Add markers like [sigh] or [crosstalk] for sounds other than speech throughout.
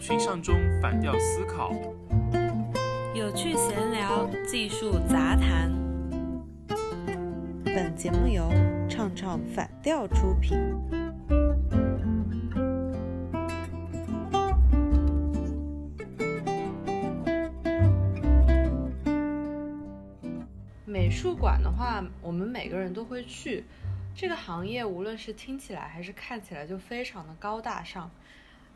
群像中反调思考，有趣闲聊，技术杂谈。本节目由唱唱反调出品。美术馆的话，我们每个人都会去。这个行业无论是听起来还是看起来，就非常的高大上，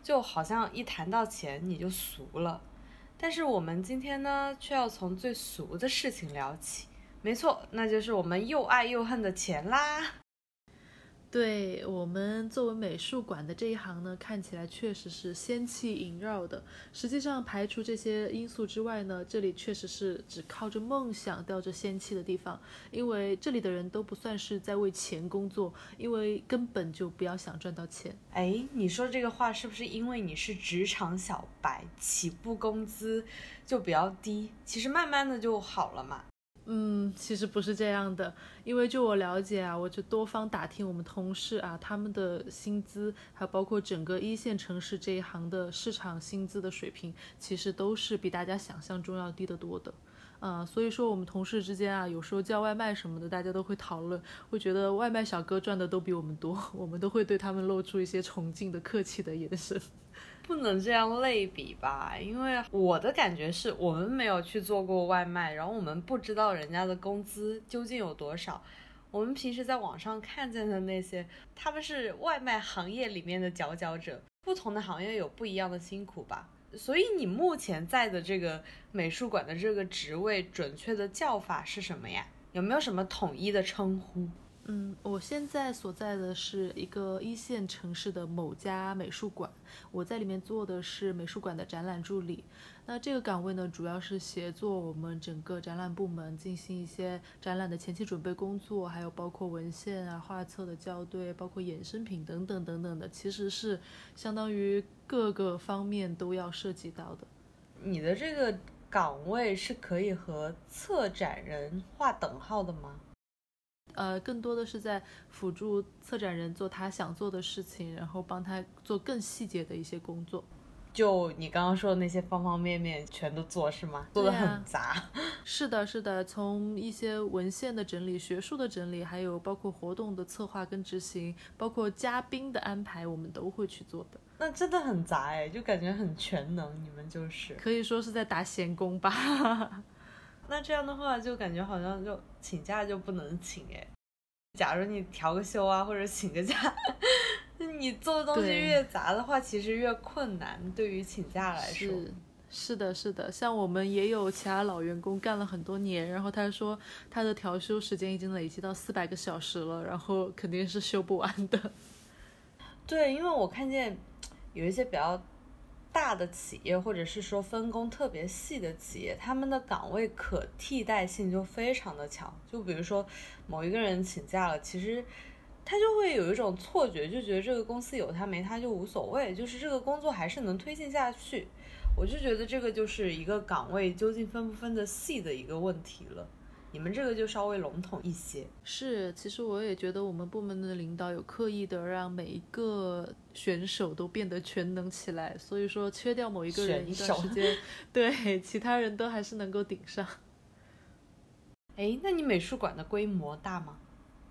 就好像一谈到钱你就俗了。但是我们今天呢，却要从最俗的事情聊起。没错，那就是我们又爱又恨的钱啦。对我们作为美术馆的这一行呢，看起来确实是仙气萦绕的。实际上，排除这些因素之外呢，这里确实是只靠着梦想吊着仙气的地方。因为这里的人都不算是在为钱工作，因为根本就不要想赚到钱。哎，你说这个话是不是因为你是职场小白，起步工资就比较低？其实慢慢的就好了嘛。嗯，其实不是这样的，因为就我了解啊，我就多方打听我们同事啊，他们的薪资，还包括整个一线城市这一行的市场薪资的水平，其实都是比大家想象中要低得多的。啊，所以说我们同事之间啊，有时候叫外卖什么的，大家都会讨论，会觉得外卖小哥赚的都比我们多，[laughs] 我们都会对他们露出一些崇敬的、客气的眼神。不能这样类比吧，因为我的感觉是我们没有去做过外卖，然后我们不知道人家的工资究竟有多少。我们平时在网上看见的那些，他们是外卖行业里面的佼佼者。不同的行业有不一样的辛苦吧。所以你目前在的这个美术馆的这个职位，准确的叫法是什么呀？有没有什么统一的称呼？嗯，我现在所在的是一个一线城市的某家美术馆，我在里面做的是美术馆的展览助理。那这个岗位呢，主要是协作我们整个展览部门进行一些展览的前期准备工作，还有包括文献啊、画册的校对，包括衍生品等等等等的，其实是相当于各个方面都要涉及到的。你的这个岗位是可以和策展人划等号的吗？呃，更多的是在辅助策展人做他想做的事情，然后帮他做更细节的一些工作。就你刚刚说的那些方方面面，全都做是吗？做的很杂。[laughs] 是的，是的，从一些文献的整理、学术的整理，还有包括活动的策划跟执行，包括嘉宾的安排，我们都会去做的。那真的很杂哎，就感觉很全能。你们就是可以说是在打闲工吧。[laughs] 那这样的话，就感觉好像就请假就不能请哎。假如你调个休啊，或者请个假，[laughs] 你做的东西越杂的话，其实越困难。对于请假来说，是是的，是的。像我们也有其他老员工干了很多年，然后他说他的调休时间已经累积到四百个小时了，然后肯定是休不完的。[laughs] 对，因为我看见有一些比较。大的企业，或者是说分工特别细的企业，他们的岗位可替代性就非常的强。就比如说某一个人请假了，其实他就会有一种错觉，就觉得这个公司有他没他就无所谓，就是这个工作还是能推进下去。我就觉得这个就是一个岗位究竟分不分得细的一个问题了。你们这个就稍微笼统一些。是，其实我也觉得我们部门的领导有刻意的让每一个选手都变得全能起来，所以说缺掉某一个人一段时间，[laughs] 对其他人都还是能够顶上。哎，那你美术馆的规模大吗？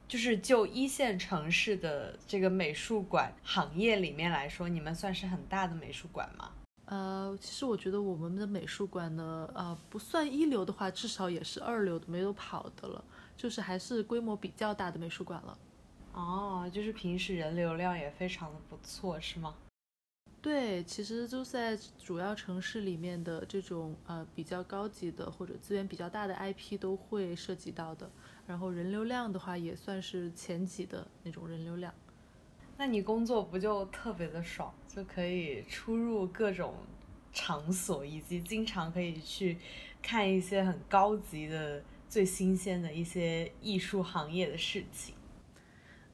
就是就一线城市的这个美术馆行业里面来说，你们算是很大的美术馆吗？呃，其实我觉得我们的美术馆呢，呃，不算一流的话，至少也是二流的，没有跑的了，就是还是规模比较大的美术馆了。哦，就是平时人流量也非常的不错，是吗？对，其实就在主要城市里面的这种呃比较高级的或者资源比较大的 IP 都会涉及到的，然后人流量的话也算是前几的那种人流量。那你工作不就特别的爽，就可以出入各种场所，以及经常可以去看一些很高级的、最新鲜的一些艺术行业的事情。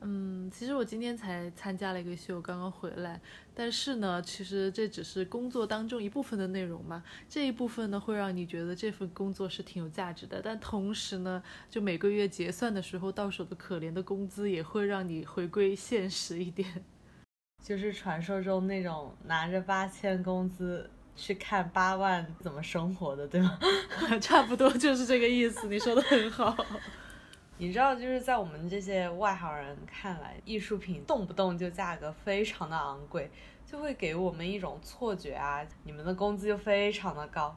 嗯，其实我今天才参加了一个秀，刚刚回来。但是呢，其实这只是工作当中一部分的内容嘛。这一部分呢，会让你觉得这份工作是挺有价值的。但同时呢，就每个月结算的时候到手的可怜的工资，也会让你回归现实一点。[laughs] 就是传说中那种拿着八千工资去看八万怎么生活的，对吗？[laughs] 差不多就是这个意思。你说的很好。你知道，就是在我们这些外行人看来，艺术品动不动就价格非常的昂贵，就会给我们一种错觉啊，你们的工资就非常的高。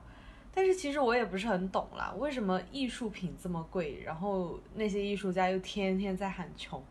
但是其实我也不是很懂啦，为什么艺术品这么贵，然后那些艺术家又天天在喊穷，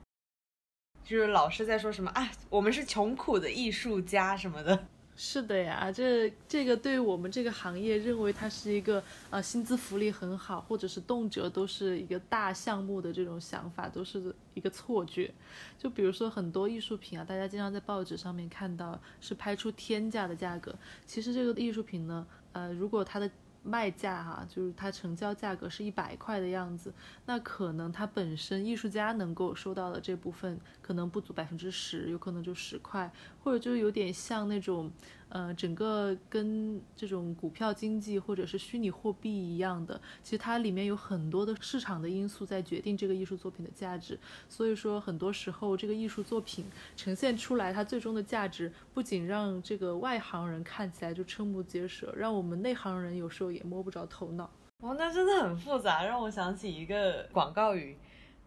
就是老是在说什么啊，我们是穷苦的艺术家什么的。是的呀，这这个对我们这个行业认为它是一个呃薪资福利很好，或者是动辄都是一个大项目的这种想法，都是一个错觉。就比如说很多艺术品啊，大家经常在报纸上面看到是拍出天价的价格，其实这个艺术品呢，呃，如果它的卖价哈，就是它成交价格是一百块的样子，那可能它本身艺术家能够收到的这部分可能不足百分之十，有可能就十块，或者就有点像那种。呃，整个跟这种股票经济或者是虚拟货币一样的，其实它里面有很多的市场的因素在决定这个艺术作品的价值。所以说，很多时候这个艺术作品呈现出来，它最终的价值不仅让这个外行人看起来就瞠目结舌，让我们内行人有时候也摸不着头脑。哦，那真的很复杂，让我想起一个广告语，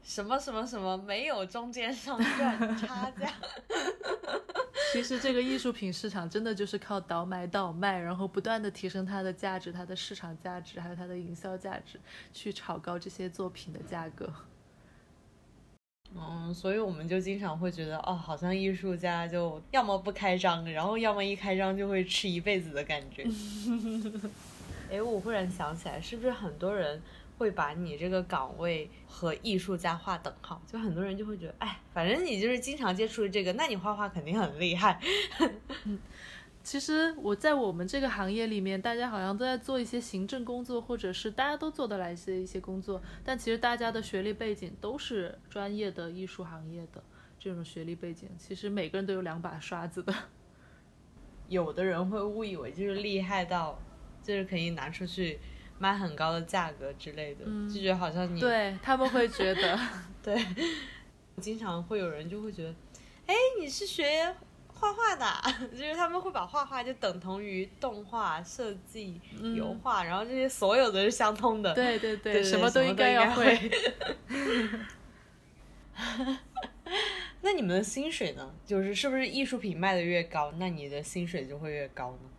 什么什么什么没有中间商赚差价。[laughs] 其实这个艺术品市场真的就是靠倒买倒卖，然后不断的提升它的价值、它的市场价值，还有它的营销价值，去炒高这些作品的价格。嗯，[laughs] 所以我们就经常会觉得，哦，好像艺术家就要么不开张，然后要么一开张就会吃一辈子的感觉。哎，我忽然想起来，是不是很多人？会把你这个岗位和艺术家划等号，就很多人就会觉得，哎，反正你就是经常接触这个，那你画画肯定很厉害。其实我在我们这个行业里面，大家好像都在做一些行政工作，或者是大家都做得来一些一些工作，但其实大家的学历背景都是专业的艺术行业的这种学历背景，其实每个人都有两把刷子的。有的人会误以为就是厉害到，就是可以拿出去。卖很高的价格之类的，就觉得好像你对他们会觉得，[laughs] 对，经常会有人就会觉得，哎，你是学画画的，[laughs] 就是他们会把画画就等同于动画设计、油画，然后这些所有的是相通的，对对对，什么都应该要会。[laughs] 那你们的薪水呢？就是是不是艺术品卖的越高，那你的薪水就会越高呢？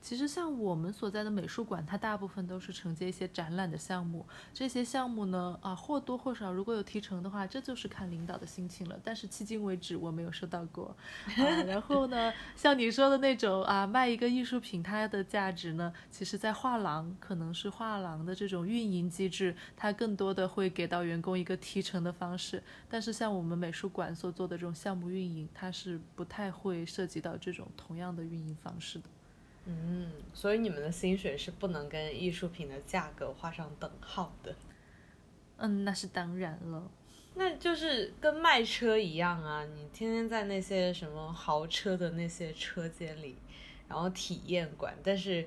其实像我们所在的美术馆，它大部分都是承接一些展览的项目。这些项目呢，啊或多或少如果有提成的话，这就是看领导的心情了。但是迄今为止我没有收到过。然后呢，[laughs] 像你说的那种啊，卖一个艺术品，它的价值呢，其实在画廊可能是画廊的这种运营机制，它更多的会给到员工一个提成的方式。但是像我们美术馆所做的这种项目运营，它是不太会涉及到这种同样的运营方式的。嗯，所以你们的薪水是不能跟艺术品的价格画上等号的。嗯，那是当然了。那就是跟卖车一样啊，你天天在那些什么豪车的那些车间里，然后体验馆，但是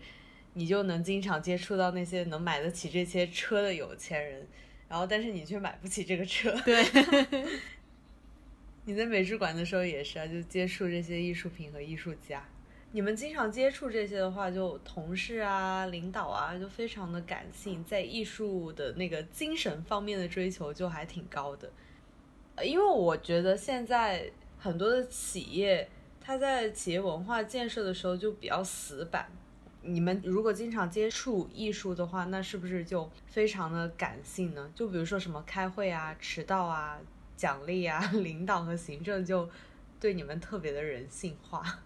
你就能经常接触到那些能买得起这些车的有钱人，然后但是你却买不起这个车。对。[laughs] [laughs] 你在美术馆的时候也是啊，就接触这些艺术品和艺术家。你们经常接触这些的话，就同事啊、领导啊，就非常的感性，在艺术的那个精神方面的追求就还挺高的。因为我觉得现在很多的企业，它在企业文化建设的时候就比较死板。你们如果经常接触艺术的话，那是不是就非常的感性呢？就比如说什么开会啊、迟到啊、奖励啊，[laughs] 领导和行政就对你们特别的人性化。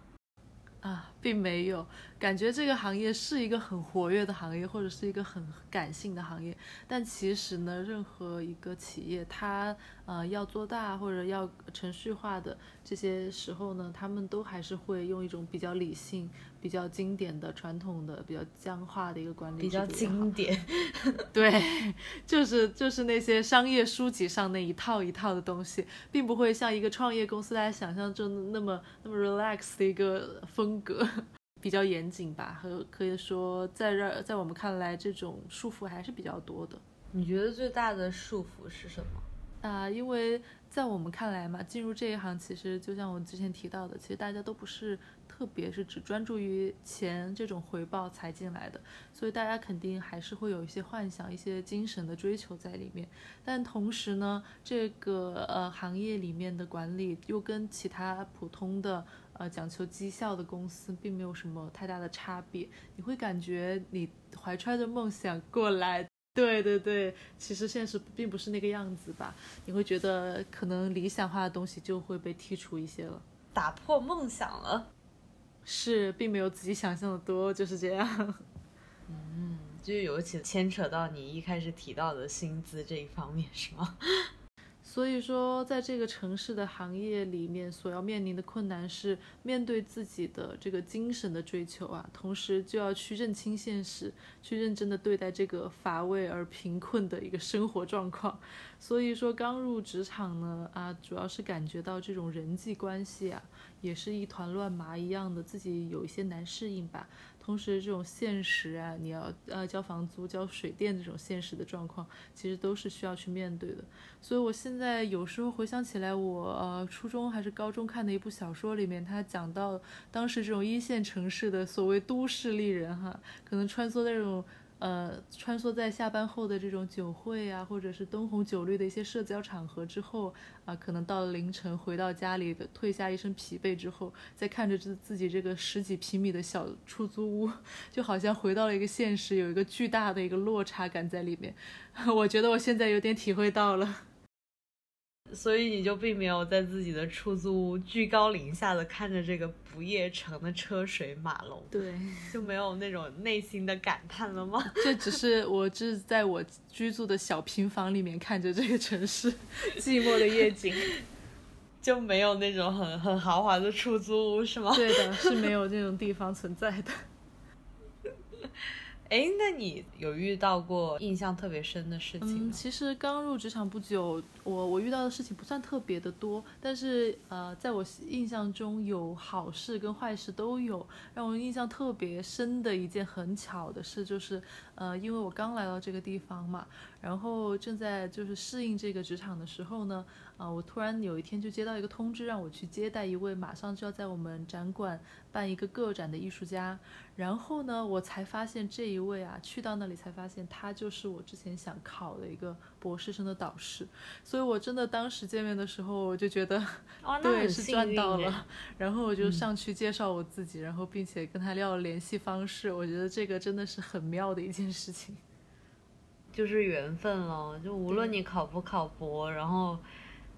啊，并没有感觉这个行业是一个很活跃的行业，或者是一个很感性的行业。但其实呢，任何一个企业，它呃要做大或者要程序化的这些时候呢，他们都还是会用一种比较理性。比较经典的、传统的、比较僵化的一个管理，比较经典，[laughs] 对，就是就是那些商业书籍上那一套一套的东西，并不会像一个创业公司大家想象中那么那么 relax 的一个风格，[laughs] 比较严谨吧。和可以说，在这在我们看来，这种束缚还是比较多的。你觉得最大的束缚是什么？啊、因为在我们看来嘛，进入这一行其实就像我之前提到的，其实大家都不是特别是只专注于钱这种回报才进来的，所以大家肯定还是会有一些幻想、一些精神的追求在里面。但同时呢，这个呃行业里面的管理又跟其他普通的呃讲求绩效的公司并没有什么太大的差别。你会感觉你怀揣着梦想过来，对对对，其实现实并不是那个样子吧？你会觉得可能理想化的东西就会被剔除一些了。打破梦想了，是，并没有自己想象的多，就是这样。嗯就尤其牵扯到你一开始提到的薪资这一方面，是吗？所以说，在这个城市的行业里面，所要面临的困难是面对自己的这个精神的追求啊，同时就要去认清现实，去认真的对待这个乏味而贫困的一个生活状况。所以说，刚入职场呢，啊，主要是感觉到这种人际关系啊，也是一团乱麻一样的，自己有一些难适应吧。同时，这种现实啊，你要呃交房租、交水电这种现实的状况，其实都是需要去面对的。所以我现在有时候回想起来我，呃初中还是高中看的一部小说里面，他讲到当时这种一线城市的所谓都市丽人哈，可能穿梭在这种呃穿梭在下班后的这种酒会啊，或者是灯红酒绿的一些社交场合之后啊，可能到了凌晨回到家里的褪下一身疲惫之后，再看着自自己这个十几平米的小出租屋，[laughs] 就好像回到了一个现实，有一个巨大的一个落差感在里面。[laughs] 我觉得我现在有点体会到了。所以你就并没有在自己的出租屋居高临下的看着这个不夜城的车水马龙，对，就没有那种内心的感叹了吗？[laughs] 这只是我这是在我居住的小平房里面看着这个城市 [laughs] 寂寞的夜景。[laughs] 就没有那种很很豪华的出租屋是吗？对的，是没有这种地方存在的。哎，那你有遇到过印象特别深的事情嗯，其实刚入职场不久，我我遇到的事情不算特别的多，但是呃，在我印象中有好事跟坏事都有。让我印象特别深的一件很巧的事就是，呃，因为我刚来到这个地方嘛，然后正在就是适应这个职场的时候呢，啊、我突然有一天就接到一个通知，让我去接待一位马上就要在我们展馆办一个个展的艺术家。然后呢，我才发现这一位啊，去到那里才发现他就是我之前想考的一个博士生的导师。所以我真的当时见面的时候，我就觉得 [laughs] 哦，[laughs] 那对是赚到了。然后我就上去介绍我自己，然后并且跟他要了联系方式。我觉得这个真的是很妙的一件事情。就是缘分了。就无论你考不考博，然后，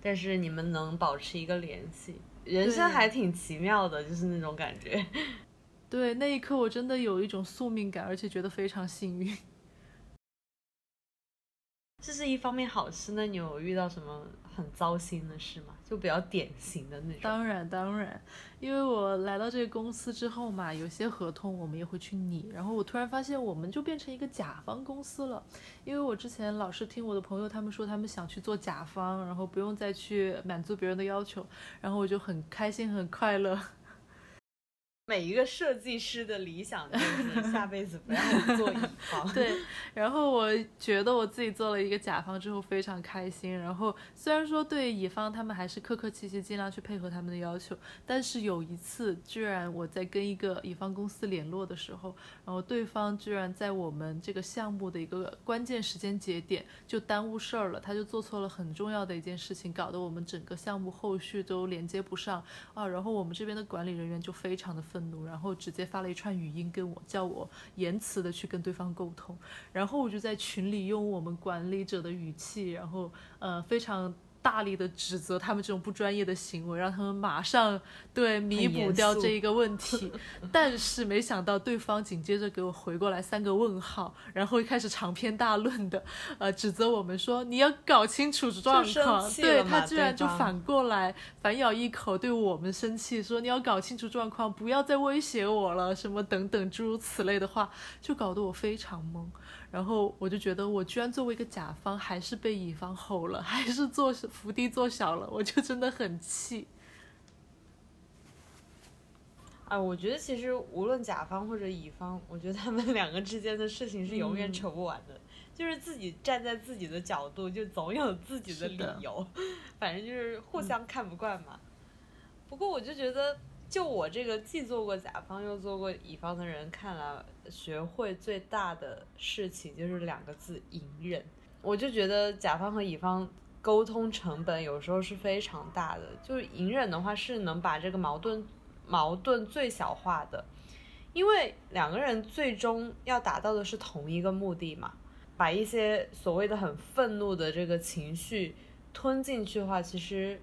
但是你们能保持一个联系，人生还挺奇妙的，就是那种感觉。[laughs] 对，那一刻我真的有一种宿命感，而且觉得非常幸运。[laughs] 这是一方面好事，那你有遇到什么很糟心的事吗？就比较典型的那种。当然，当然，因为我来到这个公司之后嘛，有些合同我们也会去拟，然后我突然发现我们就变成一个甲方公司了，因为我之前老是听我的朋友他们说他们想去做甲方，然后不用再去满足别人的要求，然后我就很开心很快乐。每一个设计师的理想就是下辈子不要做乙方。[laughs] 对，然后我觉得我自己做了一个甲方之后非常开心。然后虽然说对乙方他们还是客客气气，尽量去配合他们的要求，但是有一次，居然我在跟一个乙方公司联络的时候，然后对方居然在我们这个项目的一个关键时间节点就耽误事儿了，他就做错了很重要的一件事情，搞得我们整个项目后续都连接不上啊。然后我们这边的管理人员就非常的愤然后直接发了一串语音跟我，叫我言辞的去跟对方沟通。然后我就在群里用我们管理者的语气，然后呃非常大力的指责他们这种不专业的行为，让他们马上对弥补掉这一个问题。[laughs] 但是没想到对方紧接着给我回过来三个问号，然后开始长篇大论的呃指责我们说你要搞清楚状况，[laughs] 对他居然就反过来反咬一口对我们生气，说你要搞清楚状况，不要再威胁我了，什么等等诸如此类的话，就搞得我非常懵。然后我就觉得，我居然作为一个甲方，还是被乙方吼了，还是做伏低做小了，我就真的很气。啊，我觉得其实无论甲方或者乙方，我觉得他们两个之间的事情是永远嗯扯不完的。就是自己站在自己的角度，就总有自己的理由，反正就是互相看不惯嘛。不过我就觉得，就我这个既做过甲方又做过乙方的人看来，学会最大的事情就是两个字：隐忍。我就觉得甲方和乙方沟通成本有时候是非常大的，就是隐忍的话是能把这个矛盾矛盾最小化的，因为两个人最终要达到的是同一个目的嘛。把一些所谓的很愤怒的这个情绪吞进去的话，其实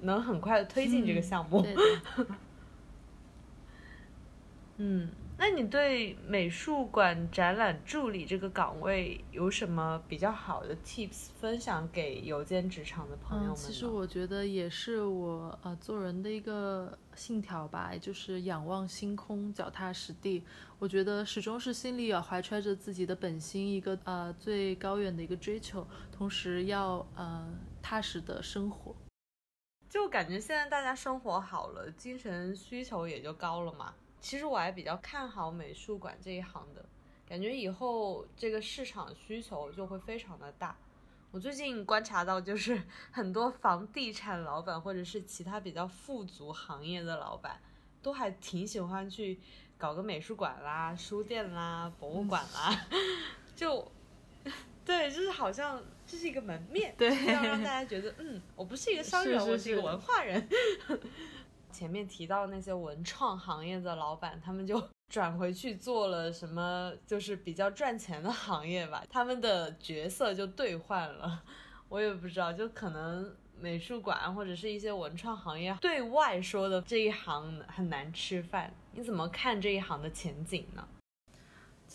能很快的推进这个项目。[laughs] 嗯，那你对美术馆展览助理这个岗位有什么比较好的 tips 分享给有兼职场的朋友们？其实我觉得也是我呃做人的一个。信条吧，就是仰望星空，脚踏实地。我觉得始终是心里要怀揣着自己的本心，一个呃最高远的一个追求，同时要呃踏实的生活。就感觉现在大家生活好了，精神需求也就高了嘛。其实我还比较看好美术馆这一行的，感觉以后这个市场需求就会非常的大。我最近观察到，就是 [laughs] 很多房地产老板或者是其他比较富足行业的老板，都还挺喜欢去搞个美术馆啦、书店啦、博物馆啦，[laughs] 就 [laughs] 对，就是好像这是一个门面，对，要让大家觉得，嗯，我不是一个商人，我是一个文化人。[laughs] 前面提到那些文创行业的老板，他们就。转回去做了什么，就是比较赚钱的行业吧，[laughs] 他们的角色就兑换了，[laughs] 我也不知道，就可能美术馆或者是一些文创行业对外说的这一行很难吃饭，你怎么看这一行的前景呢？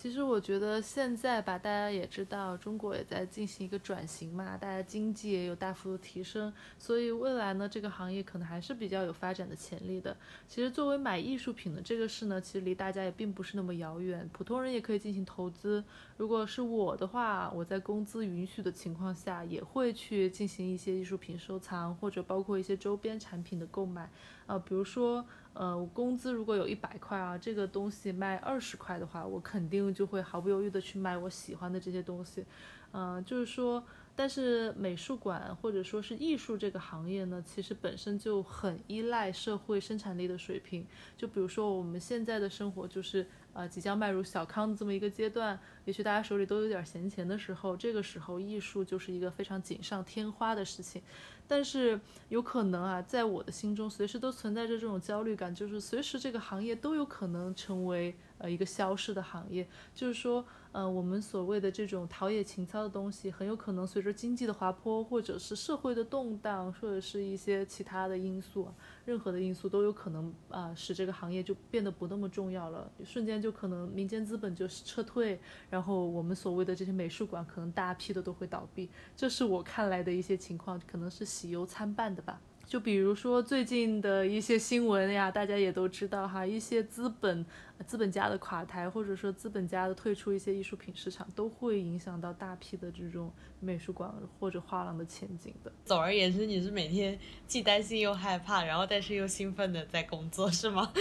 其实我觉得现在吧，大家也知道，中国也在进行一个转型嘛，大家经济也有大幅度提升，所以未来呢，这个行业可能还是比较有发展的潜力的。其实作为买艺术品的这个事呢，其实离大家也并不是那么遥远，普通人也可以进行投资。如果是我的话，我在工资允许的情况下，也会去进行一些艺术品收藏，或者包括一些周边产品的购买。呃，比如说。呃，我工资如果有一百块啊，这个东西卖二十块的话，我肯定就会毫不犹豫的去卖我喜欢的这些东西。嗯，就是说，但是美术馆或者说是艺术这个行业呢，其实本身就很依赖社会生产力的水平。就比如说我们现在的生活就是。呃，即将迈入小康的这么一个阶段，也许大家手里都有点闲钱的时候，这个时候艺术就是一个非常锦上添花的事情。但是有可能啊，在我的心中，随时都存在着这种焦虑感，就是随时这个行业都有可能成为呃一个消失的行业。就是说，呃，我们所谓的这种陶冶情操的东西，很有可能随着经济的滑坡，或者是社会的动荡，或者是一些其他的因素。任何的因素都有可能啊，使这个行业就变得不那么重要了，瞬间就可能民间资本就是撤退，然后我们所谓的这些美术馆可能大批的都会倒闭，这是我看来的一些情况，可能是喜忧参半的吧。就比如说最近的一些新闻呀，大家也都知道哈，一些资本资本家的垮台，或者说资本家的退出一些艺术品市场，都会影响到大批的这种美术馆或者画廊的前景的。总而言之，你是每天既担心又害怕，然后但是又兴奋的在工作，是吗？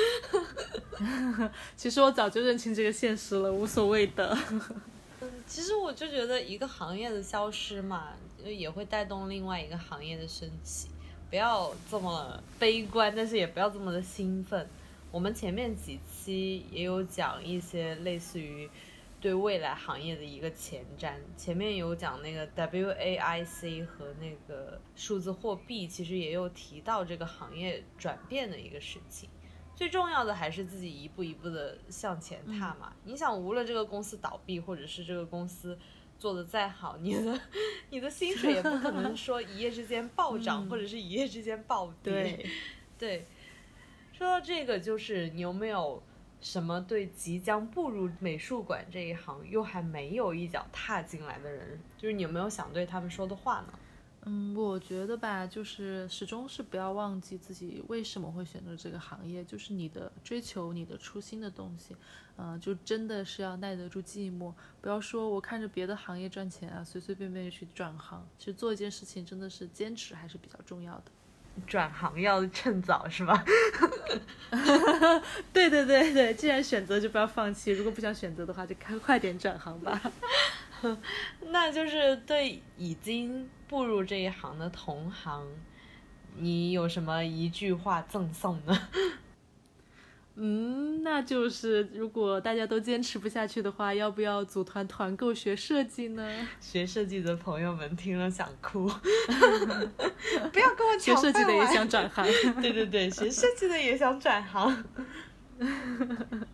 [laughs] 其实我早就认清这个现实了，无所谓的。[laughs] 嗯，其实我就觉得一个行业的消失嘛，也会带动另外一个行业的升起。不要这么悲观，但是也不要这么的兴奋。我们前面几期也有讲一些类似于对未来行业的一个前瞻，前面有讲那个 WAIC 和那个数字货币，其实也有提到这个行业转变的一个事情。最重要的还是自己一步一步的向前踏嘛。你想，无论这个公司倒闭，或者是这个公司。做的再好，你的你的薪水也不可能说一夜之间暴涨，或者是一夜之间暴跌。对，说到这个，就是你有没有什么对即将步入美术馆这一行又还没有一脚踏进来的人，就是你有没有想对他们说的话呢？嗯，我觉得吧，就是始终是不要忘记自己为什么会选择这个行业，就是你的追求、你的初心的东西。嗯，就真的是要耐得住寂寞，不要说我看着别的行业赚钱啊，随随便便就去转行。其实做一件事情真的是坚持还是比较重要的。转行要趁早是吧？[laughs] 对对对对，既然选择就不要放弃，如果不想选择的话，就快快点转行吧。[laughs] 那就是对已经步入这一行的同行，你有什么一句话赠送呢？[laughs] 嗯，那就是如果大家都坚持不下去的话，要不要组团团购学设计呢？学设计的朋友们听了想哭，[laughs] 不要跟我抢学设计的也想转行。对对对，学设计的也想转行。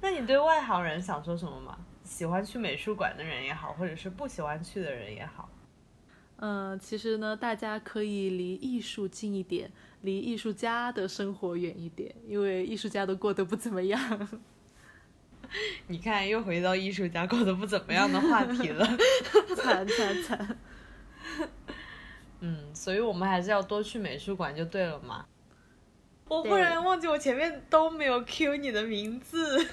那你对外行人想说什么吗？喜欢去美术馆的人也好，或者是不喜欢去的人也好，嗯，其实呢，大家可以离艺术近一点，离艺术家的生活远一点，因为艺术家都过得不怎么样。[laughs] 你看又回到艺术家过得不怎么样的话题了。惨 [laughs] 惨惨！[laughs] 嗯，所以我们还是要多去美术馆就对了嘛。我忽然忘记我前面都没有 Q 你的名字。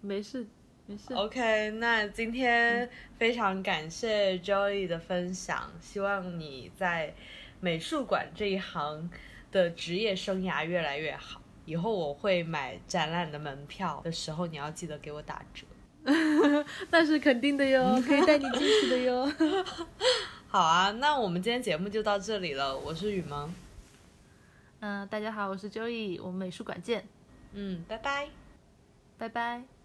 没事没事。OK，那今天非常感谢 Joey 的分享，希望你在美术馆这一行的职业生涯越来越好。以后我会买展览的门票的时候，你要记得给我打折。[laughs] 那是肯定的哟，[laughs] 可以带你进去的哟。[laughs] 好啊，那我们今天节目就到这里了。我是雨萌，嗯、大家好，我是 Joey，我们美术馆见，嗯，拜拜。拜拜。